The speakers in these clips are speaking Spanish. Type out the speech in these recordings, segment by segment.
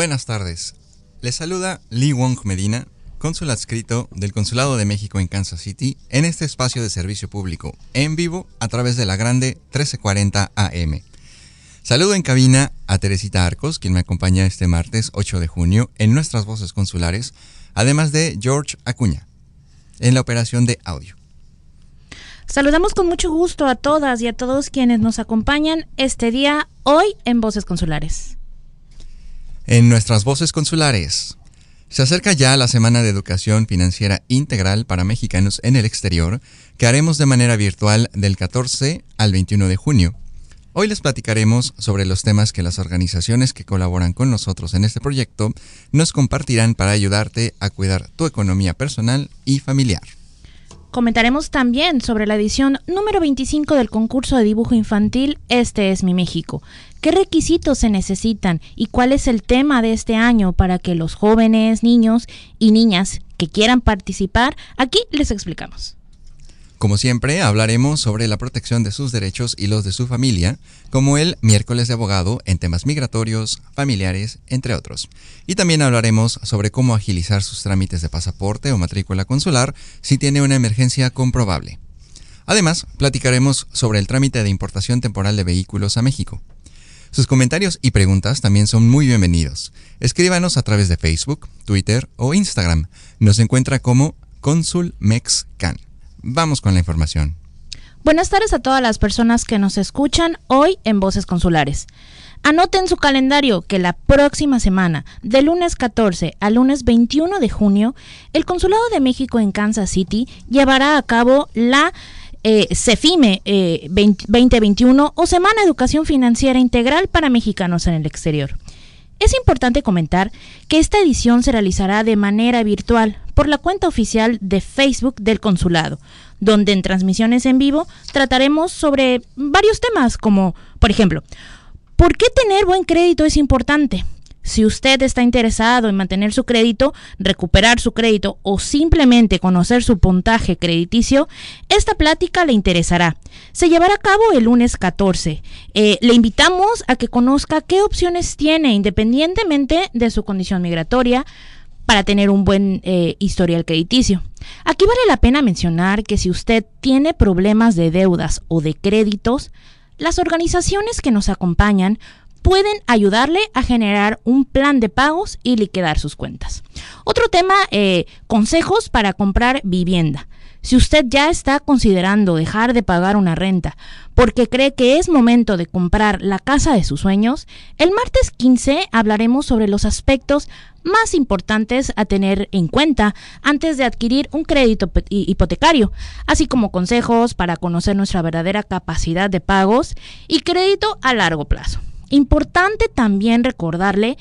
Buenas tardes. Les saluda Lee Wong Medina, cónsul adscrito del Consulado de México en Kansas City, en este espacio de servicio público, en vivo, a través de la grande 1340 AM. Saludo en cabina a Teresita Arcos, quien me acompaña este martes 8 de junio en nuestras voces consulares, además de George Acuña, en la operación de audio. Saludamos con mucho gusto a todas y a todos quienes nos acompañan este día hoy en Voces Consulares. En nuestras voces consulares. Se acerca ya la Semana de Educación Financiera Integral para Mexicanos en el Exterior, que haremos de manera virtual del 14 al 21 de junio. Hoy les platicaremos sobre los temas que las organizaciones que colaboran con nosotros en este proyecto nos compartirán para ayudarte a cuidar tu economía personal y familiar. Comentaremos también sobre la edición número 25 del concurso de dibujo infantil Este es mi México. ¿Qué requisitos se necesitan y cuál es el tema de este año para que los jóvenes, niños y niñas que quieran participar, aquí les explicamos. Como siempre, hablaremos sobre la protección de sus derechos y los de su familia, como el miércoles de abogado en temas migratorios, familiares, entre otros. Y también hablaremos sobre cómo agilizar sus trámites de pasaporte o matrícula consular si tiene una emergencia comprobable. Además, platicaremos sobre el trámite de importación temporal de vehículos a México. Sus comentarios y preguntas también son muy bienvenidos. Escríbanos a través de Facebook, Twitter o Instagram. Nos encuentra como ConsulMexCan. Vamos con la información. Buenas tardes a todas las personas que nos escuchan hoy en Voces Consulares. Anoten su calendario que la próxima semana, de lunes 14 al lunes 21 de junio, el Consulado de México en Kansas City llevará a cabo la eh, CEFIME 2021 eh, o Semana Educación Financiera Integral para Mexicanos en el Exterior. Es importante comentar que esta edición se realizará de manera virtual por la cuenta oficial de Facebook del consulado, donde en transmisiones en vivo trataremos sobre varios temas como, por ejemplo, ¿por qué tener buen crédito es importante? Si usted está interesado en mantener su crédito, recuperar su crédito o simplemente conocer su puntaje crediticio, esta plática le interesará. Se llevará a cabo el lunes 14. Eh, le invitamos a que conozca qué opciones tiene independientemente de su condición migratoria para tener un buen eh, historial crediticio. Aquí vale la pena mencionar que si usted tiene problemas de deudas o de créditos, las organizaciones que nos acompañan pueden ayudarle a generar un plan de pagos y liquidar sus cuentas. Otro tema, eh, consejos para comprar vivienda. Si usted ya está considerando dejar de pagar una renta porque cree que es momento de comprar la casa de sus sueños, el martes 15 hablaremos sobre los aspectos más importantes a tener en cuenta antes de adquirir un crédito hipotecario, así como consejos para conocer nuestra verdadera capacidad de pagos y crédito a largo plazo. Importante también recordarle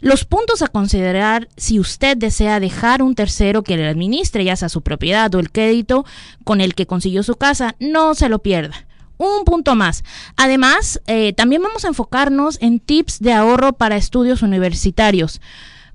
los puntos a considerar si usted desea dejar un tercero que le administre, ya sea su propiedad o el crédito con el que consiguió su casa, no se lo pierda. Un punto más. Además, eh, también vamos a enfocarnos en tips de ahorro para estudios universitarios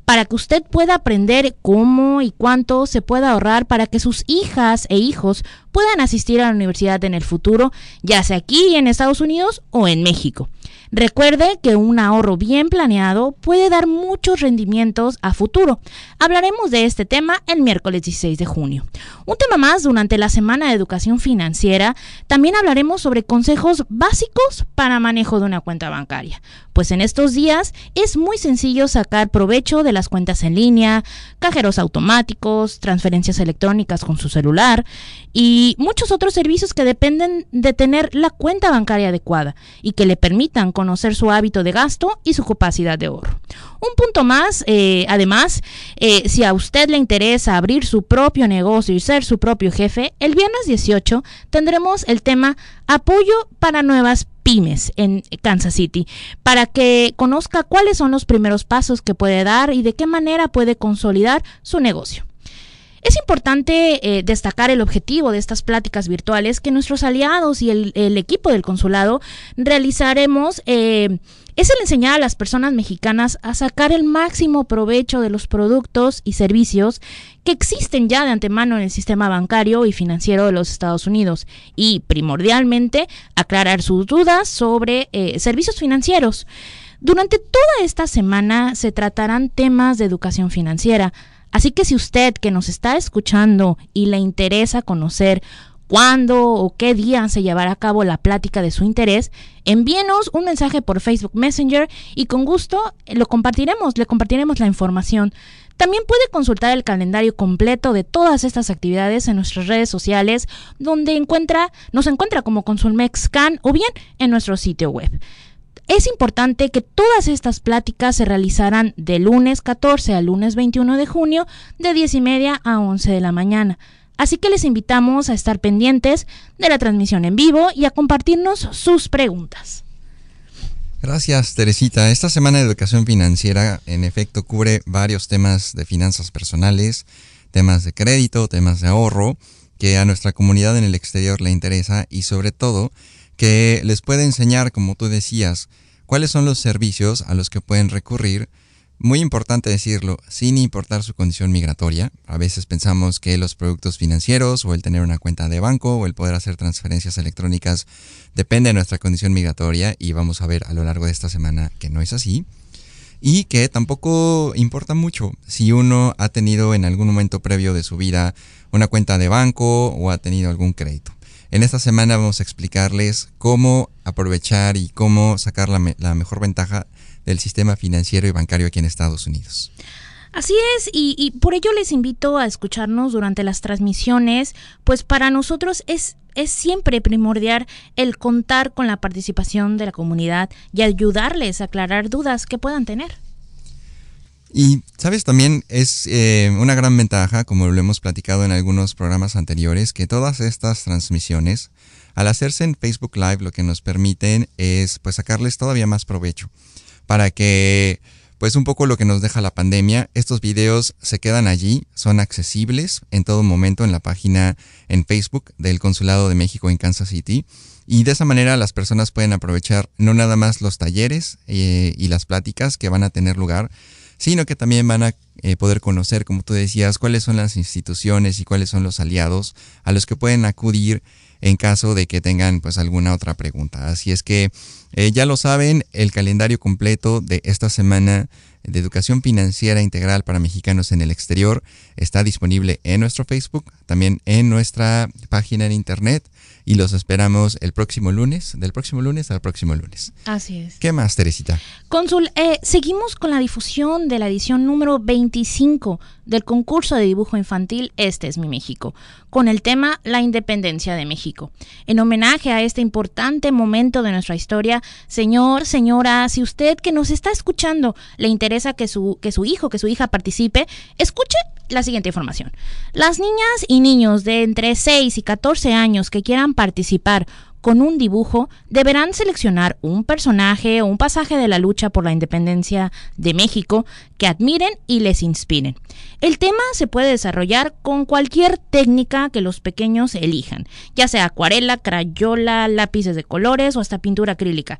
para que usted pueda aprender cómo y cuánto se puede ahorrar para que sus hijas e hijos puedan asistir a la universidad en el futuro, ya sea aquí en Estados Unidos o en México. Recuerde que un ahorro bien planeado puede dar muchos rendimientos a futuro. Hablaremos de este tema el miércoles 16 de junio. Un tema más durante la Semana de Educación Financiera, también hablaremos sobre consejos básicos para manejo de una cuenta bancaria. Pues en estos días es muy sencillo sacar provecho de las cuentas en línea, cajeros automáticos, transferencias electrónicas con su celular y muchos otros servicios que dependen de tener la cuenta bancaria adecuada y que le permitan conocer su hábito de gasto y su capacidad de ahorro. Un punto más, eh, además, eh, si a usted le interesa abrir su propio negocio y ser su propio jefe, el viernes 18 tendremos el tema apoyo para nuevas pymes en Kansas City para que conozca cuáles son los primeros pasos que puede dar y de qué manera puede consolidar su negocio. Es importante eh, destacar el objetivo de estas pláticas virtuales que nuestros aliados y el, equipo del consulado realizaremos. Eh, es el enseñar a las personas mexicanas a sacar el máximo provecho de los productos y servicios que existen ya de antemano en el sistema bancario y financiero de los Estados Unidos y primordialmente aclarar sus dudas sobre eh, servicios financieros. Durante toda esta semana se tratarán temas de educación financiera, así que si usted que nos está escuchando y le interesa conocer cuándo o qué día se llevará a cabo la plática de su interés, envíenos un mensaje por Facebook Messenger y con gusto lo compartiremos, le compartiremos la información. También puede consultar el calendario completo de todas estas actividades en nuestras redes sociales, donde encuentra, nos encuentra como Consulmexcan o bien en nuestro sitio web. Es importante que todas estas pláticas se realizarán de lunes 14 al lunes 21 de junio de 10 y media a 11 de la mañana. Así que les invitamos a estar pendientes de la transmisión en vivo y a compartirnos sus preguntas. Gracias, Teresita. Esta semana de educación financiera, en efecto, cubre varios temas de finanzas personales, temas de crédito, temas de ahorro, que a nuestra comunidad en el exterior le interesa y sobre todo que les puede enseñar, como tú decías, cuáles son los servicios a los que pueden recurrir muy importante decirlo, sin importar su condición migratoria. A veces pensamos que los productos financieros o el tener una cuenta de banco o el poder hacer transferencias electrónicas depende de nuestra condición migratoria y vamos a ver a lo largo de esta semana que no es así. Y que tampoco importa mucho si uno ha tenido en algún momento previo de su vida una cuenta de banco o ha tenido algún crédito. En esta semana vamos a explicarles cómo aprovechar y cómo sacar la, la mejor ventaja del sistema financiero y bancario aquí en Estados Unidos. Así es, y, por ello les invito a escucharnos durante las transmisiones, pues para nosotros es es siempre primordial el contar con la participación de la comunidad y ayudarles a aclarar dudas que puedan tener. Y, sabes, también es eh, una gran ventaja, como lo hemos platicado en algunos programas anteriores, que todas estas transmisiones, al hacerse en Facebook Live, lo que nos permiten es pues sacarles todavía más provecho para que pues un poco lo que nos deja la pandemia. Estos videos se quedan allí, son accesibles en todo momento en la página en Facebook del Consulado de México en Kansas City. Y de esa manera las personas pueden aprovechar no nada más los talleres eh, y las pláticas que van a tener lugar, sino que también van a eh, poder conocer, como tú decías, cuáles son las instituciones y cuáles son los aliados a los que pueden acudir en caso de que tengan pues alguna otra pregunta. Así es que eh, ya lo saben, el calendario completo de esta semana de educación financiera integral para mexicanos en el exterior está disponible en nuestro Facebook, también en nuestra página en internet y los esperamos el próximo lunes, del próximo lunes al próximo lunes. Así es. ¿Qué más, Teresita? Cónsul, eh, seguimos con la difusión de la edición número 25 del concurso de dibujo infantil Este es mi México, con el tema La independencia de México. En homenaje a este importante momento de nuestra historia, señor, señora, si usted que nos está escuchando le interesa que su, que su hijo, que su hija participe, escuche la siguiente información. Las niñas y niños de entre 6 y 14 años que quieran participar con un dibujo deberán seleccionar un personaje o un pasaje de la lucha por la independencia de México que admiren y les inspiren. El tema se puede desarrollar con cualquier técnica que los pequeños elijan, ya sea acuarela, crayola, lápices de colores o hasta pintura acrílica.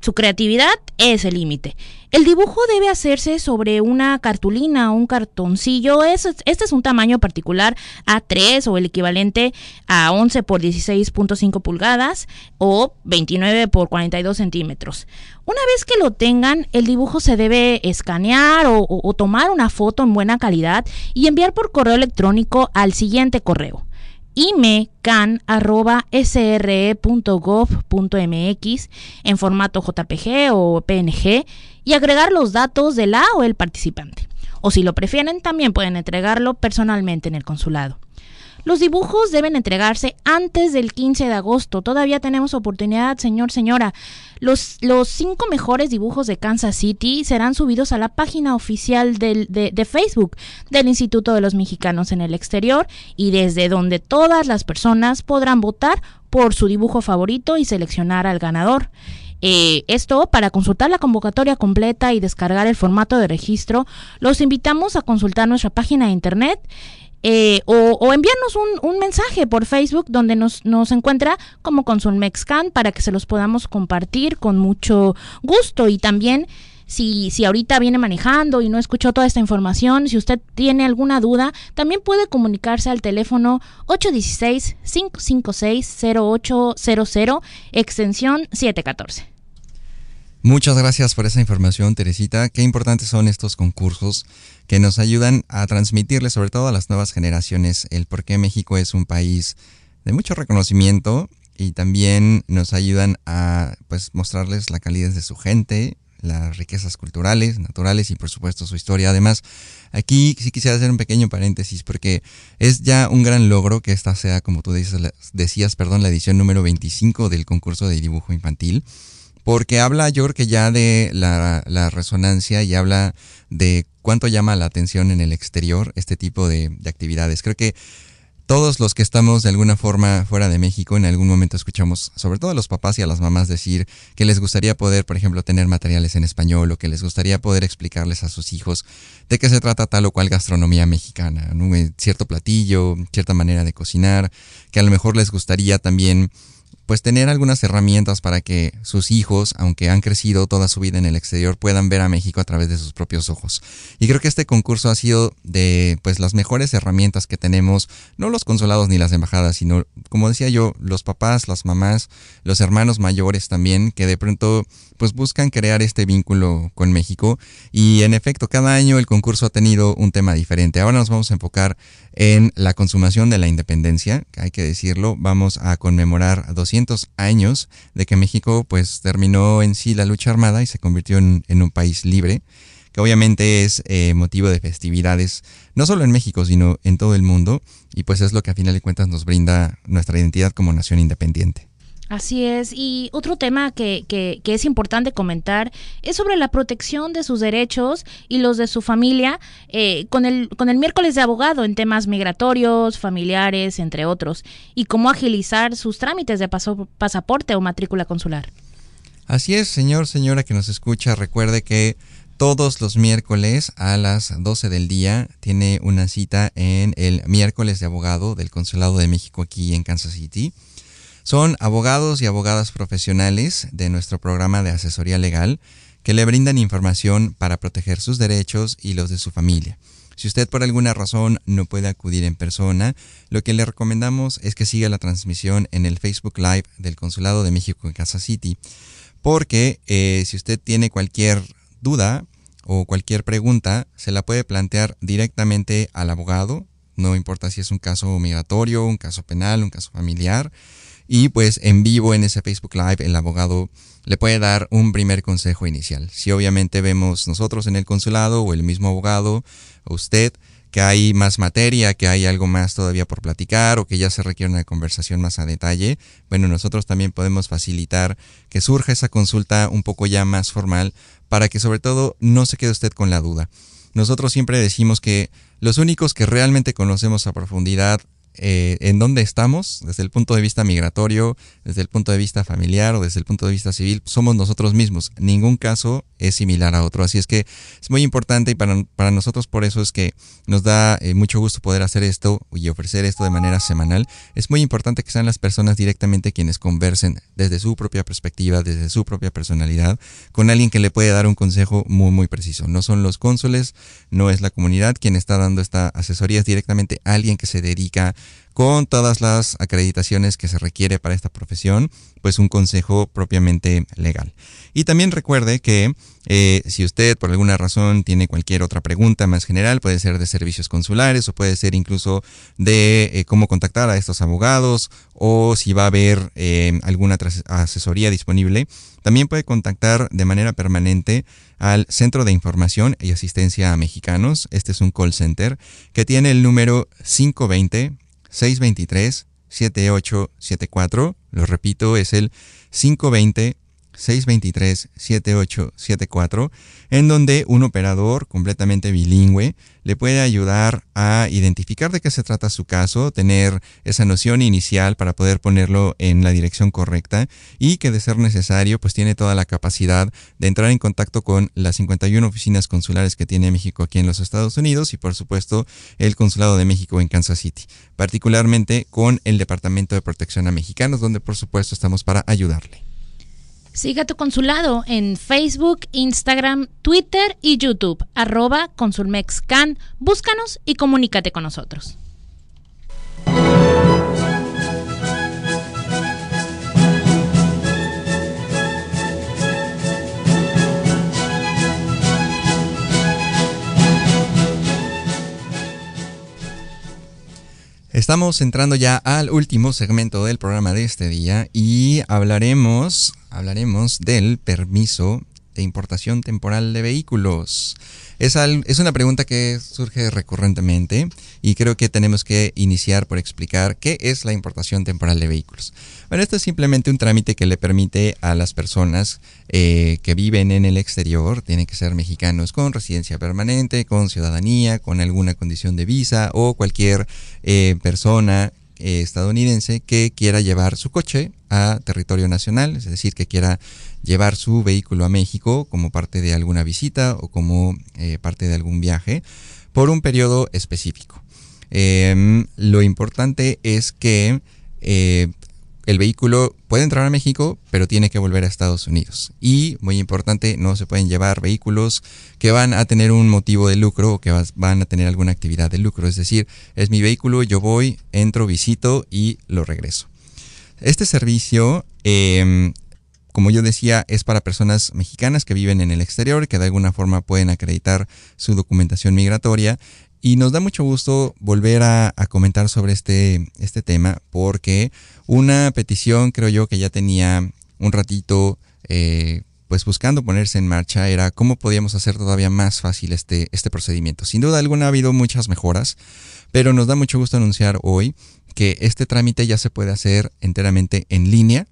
Su creatividad es el límite. El dibujo debe hacerse sobre una cartulina o un cartoncillo. este es un tamaño particular A3 o el equivalente a 11 por 16.5 pulgadas o 29 por 42 centímetros. Una vez que lo tengan, el dibujo se debe escanear o tomar una foto en buena calidad y enviar por correo electrónico al siguiente correo imecan.sre.gov.mx en formato JPG o PNG y agregar los datos de la o el participante. O si lo prefieren, también pueden entregarlo personalmente en el consulado. Los dibujos deben entregarse antes del 15 de agosto. Todavía tenemos oportunidad, señor, señora. Los, cinco mejores dibujos de Kansas City serán subidos a la página oficial de, de Facebook del Instituto de los Mexicanos en el Exterior y desde donde todas las personas podrán votar por su dibujo favorito y seleccionar al ganador. Eh, esto, para consultar la convocatoria completa y descargar el formato de registro, los invitamos a consultar nuestra página de internet eh, o, enviarnos un, mensaje por Facebook donde nos, nos encuentra como Consulmexcan para que se los podamos compartir con mucho gusto y también si, si ahorita viene manejando y no escuchó toda esta información, si usted tiene alguna duda, también puede comunicarse al teléfono 816-556-0800, extensión 714. Muchas gracias por esa información, Teresita. Qué importantes son estos concursos que nos ayudan a transmitirle, sobre todo a las nuevas generaciones, el por qué México es un país de mucho reconocimiento y también nos ayudan a pues mostrarles la calidez de su gente, las riquezas culturales, naturales y por supuesto su historia. Además, aquí sí quisiera hacer un pequeño paréntesis porque es ya un gran logro que esta sea, como tú dices, decías, perdón, la edición número 25 del concurso de dibujo infantil. Porque habla, yo que ya de la, resonancia y habla de cuánto llama la atención en el exterior este tipo de, de actividades. Creo que todos los que estamos de alguna forma fuera de México, en algún momento escuchamos, sobre todo a los papás y a las mamás, decir que les gustaría poder, por ejemplo, tener materiales en español o que les gustaría poder explicarles a sus hijos de qué se trata tal o cual gastronomía mexicana, eh, cierto platillo, cierta manera de cocinar, que a lo mejor les gustaría también pues tener algunas herramientas para que sus hijos, aunque han crecido toda su vida en el exterior, puedan ver a México a través de sus propios ojos. Y creo que este concurso ha sido de pues las mejores herramientas que tenemos, no los consulados ni las embajadas, sino como decía yo, los papás, las mamás, los hermanos mayores también que de pronto pues buscan crear este vínculo con México y en efecto cada año el concurso ha tenido un tema diferente. Ahora nos vamos a enfocar en la consumación de la independencia, hay que decirlo, vamos a conmemorar 200 años de que México pues terminó en sí la lucha armada y se convirtió en, un país libre, que obviamente es eh, motivo de festividades, no solo en México, sino en todo el mundo, y pues es lo que a final de cuentas nos brinda nuestra identidad como nación independiente. Así es. Y otro tema que, que, es importante comentar es sobre la protección de sus derechos y los de su familia eh, con, el, con el miércoles de abogado en temas migratorios, familiares, entre otros, y cómo agilizar sus trámites de pasaporte o matrícula consular. Así es, señor, señora que nos escucha, recuerde que todos los miércoles a las 12 del día tiene una cita en el miércoles de abogado del Consulado de México aquí en Kansas City. Son abogados y abogadas profesionales de nuestro programa de asesoría legal que le brindan información para proteger sus derechos y los de su familia. Si usted por alguna razón no puede acudir en persona, lo que le recomendamos es que siga la transmisión en el Facebook Live del Consulado de México en Casa City, porque eh, si usted tiene cualquier duda o cualquier pregunta, se la puede plantear directamente al abogado, no importa si es un caso migratorio, un caso penal, un caso familiar, y pues en vivo en ese Facebook Live el abogado le puede dar un primer consejo inicial. Si obviamente vemos nosotros en el consulado o el mismo abogado o usted que hay más materia, que hay algo más todavía por platicar o que ya se requiere una conversación más a detalle, bueno, nosotros también podemos facilitar que surja esa consulta un poco ya más formal para que sobre todo no se quede usted con la duda. Nosotros siempre decimos que los únicos que realmente conocemos a profundidad eh, en dónde estamos, desde el punto de vista migratorio, desde el punto de vista familiar o desde el punto de vista civil, somos nosotros mismos. Ningún caso es similar a otro. Así es que es muy importante y para, para nosotros por eso es que nos da eh, mucho gusto poder hacer esto y ofrecer esto de manera semanal. Es muy importante que sean las personas directamente quienes conversen desde su propia perspectiva, desde su propia personalidad, con alguien que le puede dar un consejo muy, muy preciso. No son los cónsules, no es la comunidad quien está dando esta asesoría, es directamente alguien que se dedica con todas las acreditaciones que se requiere para esta profesión, pues un consejo propiamente legal. Y también recuerde que eh, si usted por alguna razón tiene cualquier otra pregunta más general, puede ser de servicios consulares o puede ser incluso de eh, cómo contactar a estos abogados o si va a haber eh, alguna asesoría disponible, también puede contactar de manera permanente al Centro de Información y Asistencia a Mexicanos. Este es un call center que tiene el número 520 623-7874. Lo repito, es el 520 623-7874, en donde un operador completamente bilingüe le puede ayudar a identificar de qué se trata su caso, tener esa noción inicial para poder ponerlo en la dirección correcta y que de ser necesario pues tiene toda la capacidad de entrar en contacto con las 51 oficinas consulares que tiene México aquí en los Estados Unidos y por supuesto el Consulado de México en Kansas City, particularmente con el Departamento de Protección a Mexicanos donde por supuesto estamos para ayudarle. Siga tu consulado en Facebook, Instagram, Twitter y YouTube, arroba consulmexcan. Búscanos y comunícate con nosotros. Estamos entrando ya al último segmento del programa de este día y hablaremos hablaremos del permiso de importación temporal de vehículos. Es, una pregunta que surge recurrentemente y creo que tenemos que iniciar por explicar qué es la importación temporal de vehículos. Bueno, esto es simplemente un trámite que le permite a las personas eh, que viven en el exterior, tienen que ser mexicanos con residencia permanente, con ciudadanía, con alguna condición de visa o cualquier eh, persona eh, estadounidense que quiera llevar su coche a territorio nacional, es decir, que quiera llevar su vehículo a México como parte de alguna visita o como eh, parte de algún viaje por un periodo específico. Em, lo importante es que eh, el vehículo puede entrar a México, pero tiene que volver a Estados Unidos. Y, muy importante, no se pueden llevar vehículos que van a tener un motivo de lucro o que van a tener alguna actividad de lucro. Es decir, es mi vehículo, yo voy, entro, visito y lo regreso. Este servicio, em, como yo decía, es para personas mexicanas que viven en el exterior, que de alguna forma pueden acreditar su documentación migratoria y nos da mucho gusto volver a, comentar sobre este, este tema porque una petición creo yo que ya tenía un ratito eh, pues buscando ponerse en marcha era cómo podíamos hacer todavía más fácil este, este procedimiento. Sin duda alguna ha habido muchas mejoras, pero nos da mucho gusto anunciar hoy que este trámite ya se puede hacer enteramente en línea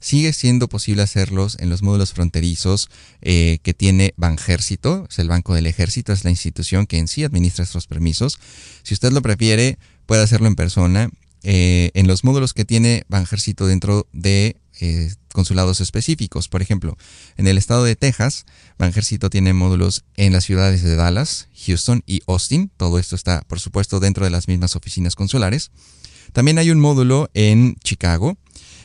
sigue siendo posible hacerlos en los módulos fronterizos eh, que tiene Banjército, es el Banco del Ejército, es la institución que en sí administra estos permisos. Si usted lo prefiere, puede hacerlo en persona. Eh, en los módulos que tiene Banjército dentro de eh, consulados específicos. Por ejemplo, en el estado de Texas, Banjército tiene módulos en las ciudades de Dallas, Houston y Austin. Todo esto está, por supuesto, dentro de las mismas oficinas consulares. También hay un módulo en Chicago,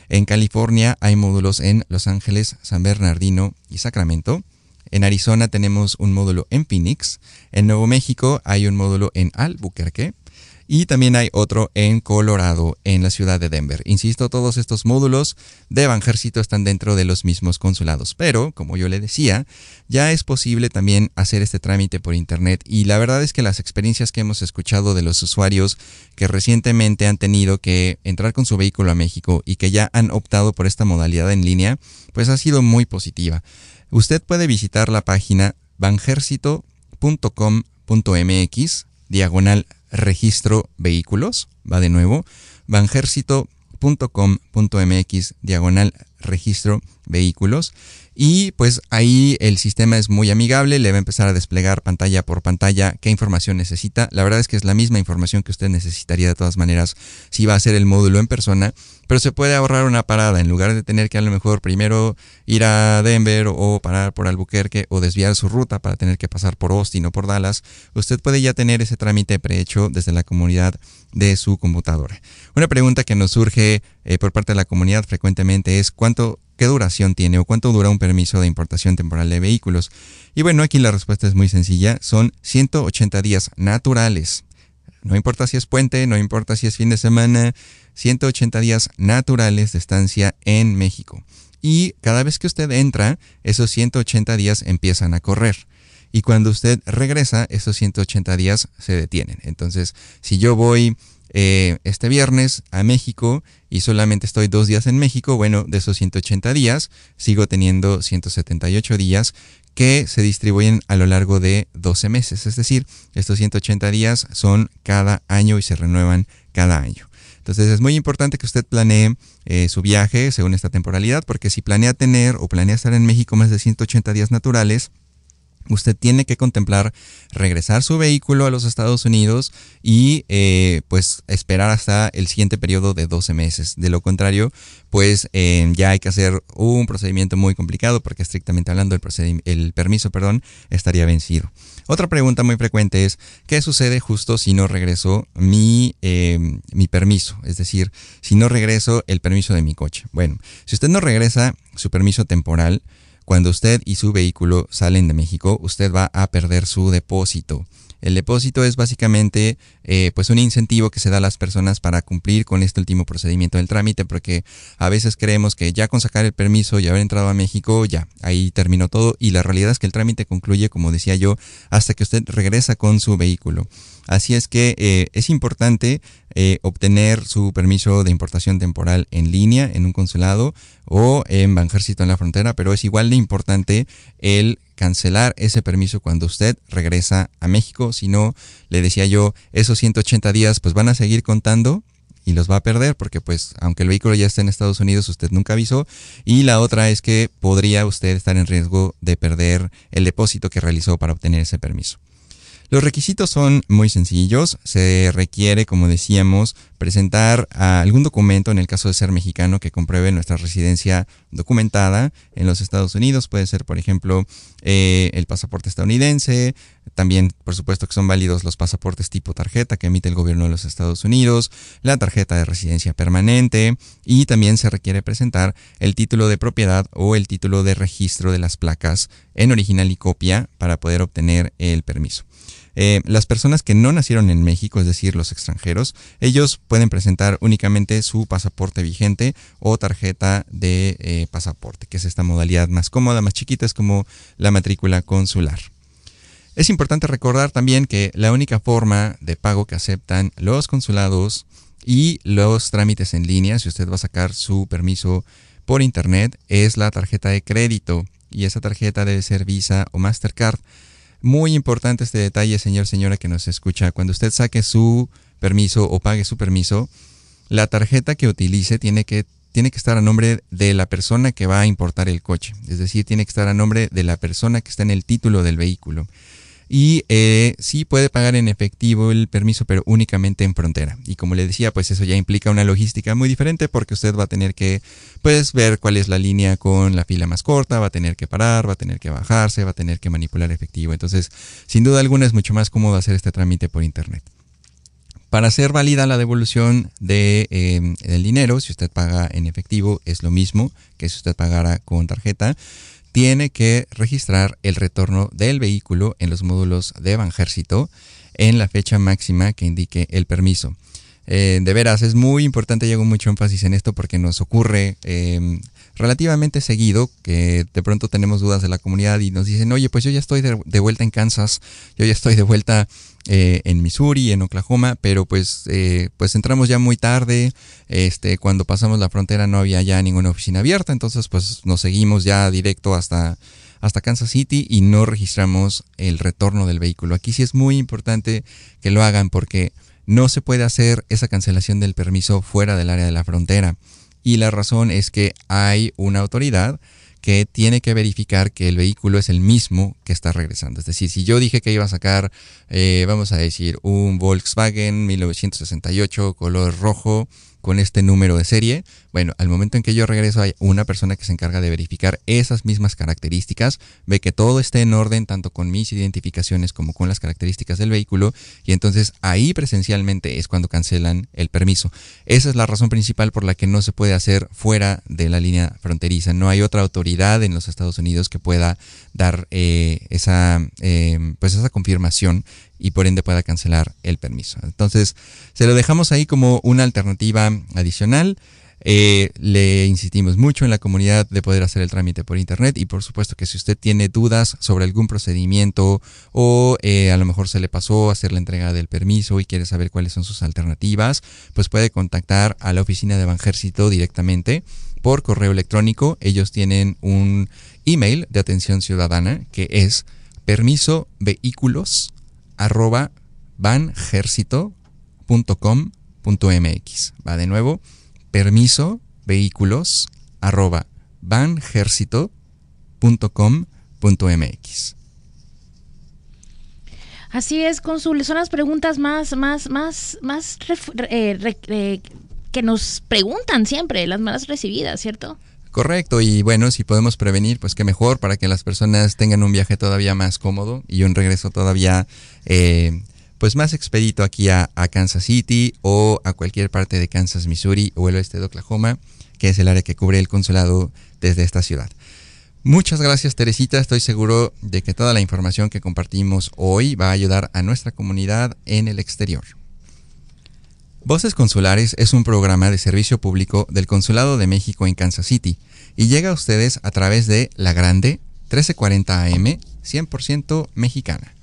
en California hay módulos en Los Ángeles, San Bernardino y Sacramento. En Arizona tenemos un módulo en Phoenix. En Nuevo México hay un módulo en Albuquerque. Y también hay otro en Colorado, en la ciudad de Denver. Insisto, todos estos módulos de Evanjército están dentro de los mismos consulados. Pero, como yo le decía, ya es posible también hacer este trámite por Internet. Y la verdad es que las experiencias que hemos escuchado de los usuarios que recientemente han tenido que entrar con su vehículo a México y que ya han optado por esta modalidad en línea, pues ha sido muy positiva. Usted puede visitar la página banjercito.com.mx diagonal registro vehículos, va de nuevo, banjercito.com.mx diagonal registro vehículos y pues ahí el sistema es muy amigable, le va a empezar a desplegar pantalla por pantalla qué información necesita. La verdad es que es la misma información que usted necesitaría de todas maneras si va a hacer el módulo en persona, pero se puede ahorrar una parada en lugar de tener que a lo mejor primero ir a Denver o parar por Albuquerque o desviar su ruta para tener que pasar por Austin o por Dallas. Usted puede ya tener ese trámite prehecho desde la comunidad de su computadora. Una pregunta que nos surge eh, por parte de la comunidad frecuentemente es cuánto qué duración tiene o cuánto dura un permiso de importación temporal de vehículos. Y bueno, aquí la respuesta es muy sencilla, son 180 días naturales. No importa si es puente, no importa si es fin de semana, 180 días naturales de estancia en México. Y cada vez que usted entra, esos 180 días empiezan a correr. Y cuando usted regresa, esos 180 días se detienen. Entonces, si yo voy eh, este viernes a México y solamente estoy dos días en México, bueno, de esos 180 días sigo teniendo 178 días que se distribuyen a lo largo de 12 meses. Es decir, estos 180 días son cada año y se renuevan cada año. Entonces es muy importante que usted planee eh, su viaje según esta temporalidad, porque si planea tener o planea estar en México más de 180 días naturales, usted tiene que contemplar regresar su vehículo a los Estados Unidos y eh, pues esperar hasta el siguiente periodo de 12 meses. De lo contrario, pues eh, ya hay que hacer un procedimiento muy complicado porque estrictamente hablando el, permiso perdón, estaría vencido. Otra pregunta muy frecuente es, ¿qué sucede justo si no regreso mi, eh, mi permiso? Es decir, si no regreso el permiso de mi coche. Bueno, si usted no regresa su permiso temporal, cuando usted y su vehículo salen de México, usted va a perder su depósito. El depósito es básicamente eh, pues un incentivo que se da a las personas para cumplir con este último procedimiento del trámite, porque a veces creemos que ya con sacar el permiso y haber entrado a México, ya, ahí terminó todo y la realidad es que el trámite concluye, como decía yo, hasta que usted regresa con su vehículo. Así es que eh, es importante eh, obtener su permiso de importación temporal en línea en un consulado o en Banjército en la frontera, pero es igual de importante el cancelar ese permiso cuando usted regresa a México. Si no, le decía yo, esos 180 días pues van a seguir contando y los va a perder porque pues aunque el vehículo ya esté en Estados Unidos usted nunca avisó y la otra es que podría usted estar en riesgo de perder el depósito que realizó para obtener ese permiso. Los requisitos son muy sencillos. Se requiere, como decíamos, presentar algún documento, en el caso de ser mexicano, que compruebe nuestra residencia documentada en los Estados Unidos. Puede ser, por ejemplo, eh, el pasaporte estadounidense. También, por supuesto, que son válidos los pasaportes tipo tarjeta que emite el gobierno de los Estados Unidos, la tarjeta de residencia permanente y también se requiere presentar el título de propiedad o el título de registro de las placas en original y copia para poder obtener el permiso. Eh, las personas que no nacieron en México, es decir, los extranjeros, ellos pueden presentar únicamente su pasaporte vigente o tarjeta de eh, pasaporte, que es esta modalidad más cómoda, más chiquita, es como la matrícula consular. Es importante recordar también que la única forma de pago que aceptan los consulados y los trámites en línea, si usted va a sacar su permiso por internet, es la tarjeta de crédito y esa tarjeta debe ser Visa o Mastercard. Muy importante este detalle, señor, señora que nos escucha. Cuando usted saque su permiso o pague su permiso, la tarjeta que utilice tiene que, tiene que estar a nombre de la persona que va a importar el coche. Es decir, tiene que estar a nombre de la persona que está en el título del vehículo y eh, sí puede pagar en efectivo el permiso, pero únicamente en frontera. Y como le decía, pues eso ya implica una logística muy diferente porque usted va a tener que pues ver cuál es la línea con la fila más corta, va a tener que parar, va a tener que bajarse, va a tener que manipular efectivo. Entonces, sin duda alguna es mucho más cómodo hacer este trámite por internet. Para hacer válida la devolución de, del dinero, si usted paga en efectivo, es lo mismo que si usted pagara con tarjeta tiene que registrar el retorno del vehículo en los módulos de Banjército en la fecha máxima que indique el permiso. Eh, de veras, es muy importante y hago mucho énfasis en esto porque nos ocurre em, relativamente seguido que de pronto tenemos dudas de la comunidad y nos dicen, oye, pues yo ya estoy de vuelta en Kansas, yo ya estoy de vuelta eh, en Missouri, en Oklahoma, pero pues, eh, pues entramos ya muy tarde, este, cuando pasamos la frontera no había ya ninguna oficina abierta, entonces pues nos seguimos ya directo hasta, hasta Kansas City y no registramos el retorno del vehículo. Aquí sí es muy importante que lo hagan porque no se puede hacer esa cancelación del permiso fuera del área de la frontera. Y la razón es que hay una autoridad que tiene que verificar que el vehículo es el mismo que está regresando. Es decir, si yo dije que iba a sacar, eh, vamos a decir, un Volkswagen 1968 color rojo, con este número de serie. Bueno, al momento en que yo regreso hay una persona que se encarga de verificar esas mismas características, ve que todo esté en orden tanto con mis identificaciones como con las características del vehículo y entonces ahí presencialmente es cuando cancelan el permiso. Esa es la razón principal por la que no se puede hacer fuera de la línea fronteriza. No hay otra autoridad en los Estados Unidos que pueda dar eh, esa, eh, pues esa confirmación y por ende pueda cancelar el permiso. Entonces, se lo dejamos ahí como una alternativa adicional. Eh, le insistimos mucho en la comunidad de poder hacer el trámite por internet y por supuesto que si usted tiene dudas sobre algún procedimiento o eh, a lo mejor se le pasó hacer la entrega del permiso y quiere saber cuáles son sus alternativas, pues puede contactar a la oficina de Banjército directamente por correo electrónico. Ellos tienen un email de atención ciudadana que es permiso vehículos arroba vanjercito.com.mx. Va de nuevo, permiso vehículos arroba vanjercito.com.mx. Así es, Consul. Son las preguntas más, más, más, más eh, eh, que nos preguntan siempre, las más recibidas, ¿cierto? Correcto, y bueno, si podemos prevenir, pues qué mejor para que las personas tengan un viaje todavía más cómodo y un regreso todavía eh, pues más expedito aquí a, Kansas City o a cualquier parte de Kansas, Missouri o el oeste de Oklahoma, que es el área que cubre el consulado desde esta ciudad. Muchas gracias Teresita, estoy seguro de que toda la información que compartimos hoy va a ayudar a nuestra comunidad en el exterior. Voces Consulares es un programa de servicio público del Consulado de México en Kansas City y llega a ustedes a través de La Grande 1340 AM 100% mexicana.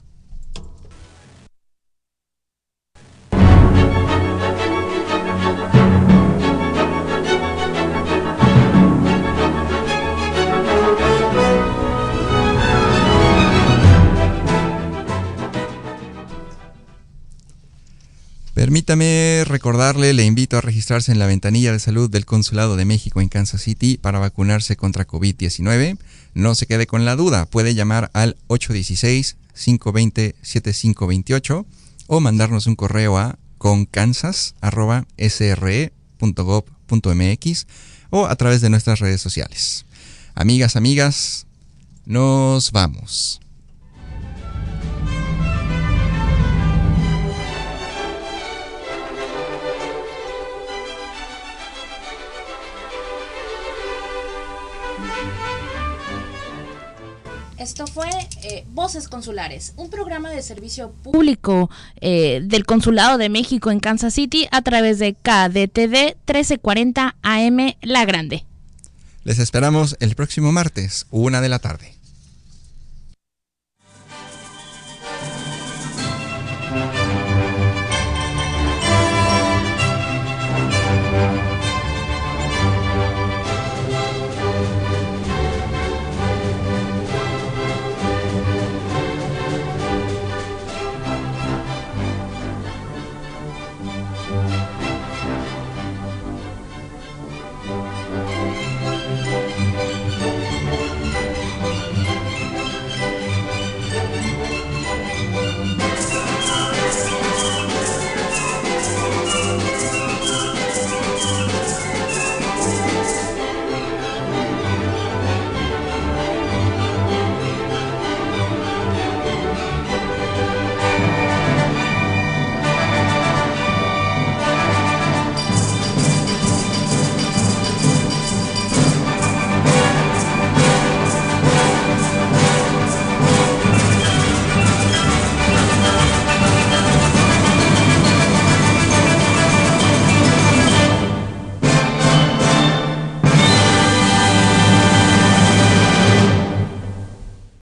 Permítame recordarle, le invito a registrarse en la ventanilla de salud del Consulado de México en Kansas City para vacunarse contra COVID-19. No se quede con la duda, puede llamar al 816-520-7528 o mandarnos un correo a conkansas.sre.gov.mx o a través de nuestras redes sociales. Amigas, amigas, nos vamos. Esto fue eh, Voces Consulares, un programa de servicio público eh, del Consulado de México en Kansas City a través de KDTD 1340 AM La Grande. Les esperamos el próximo martes, una de la tarde.